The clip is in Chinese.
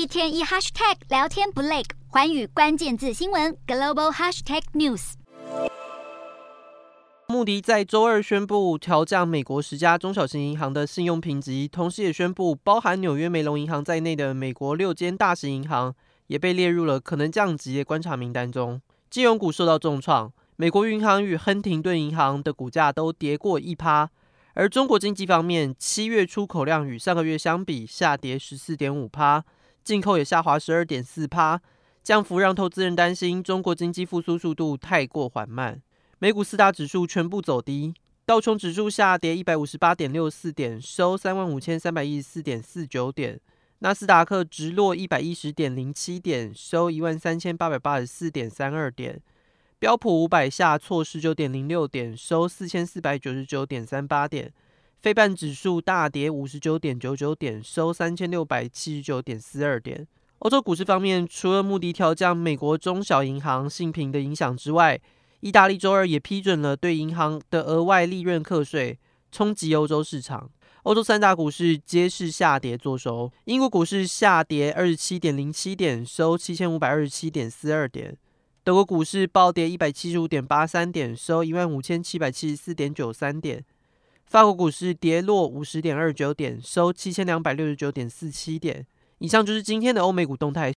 一天一 hashtag 聊天不累，寰宇关键字新闻 global hashtag news。穆迪在周二宣布调降美国十家中小型银行的信用评级，同时也宣布包含纽约梅隆银行在内的美国六间大型银行也被列入了可能降级的观察名单中。金融股受到重创，美国银行与亨廷顿银行的股价都跌过一趴。而中国经济方面，七月出口量与上个月相比下跌十四点五趴。进口也下滑十二点四趴，降幅让投资人担心中国经济复苏速度太过缓慢。美股四大指数全部走低，道琼指数下跌一百五十八点六四点，收三万五千三百一十四点四九点；纳斯达克直落一百一十点零七点，收一万三千八百八十四点三二点；标普五百下挫十九点零六点，收四千四百九十九点三八点。费半指数大跌五十九点九九点，收三千六百七十九点四二点。欧洲股市方面，除了穆迪调降美国中小银行信评的影响之外，意大利周二也批准了对银行的额外利润课税，冲击欧洲市场。欧洲三大股市皆是下跌作收，英国股市下跌二十七点零七点，收七千五百二十七点四二点。德国股市暴跌一百七十五点八三点，收一万五千七百七十四点九三点。法国股市跌落五十点二九点，收七千两百六十九点四七点。以上就是今天的欧美股动态。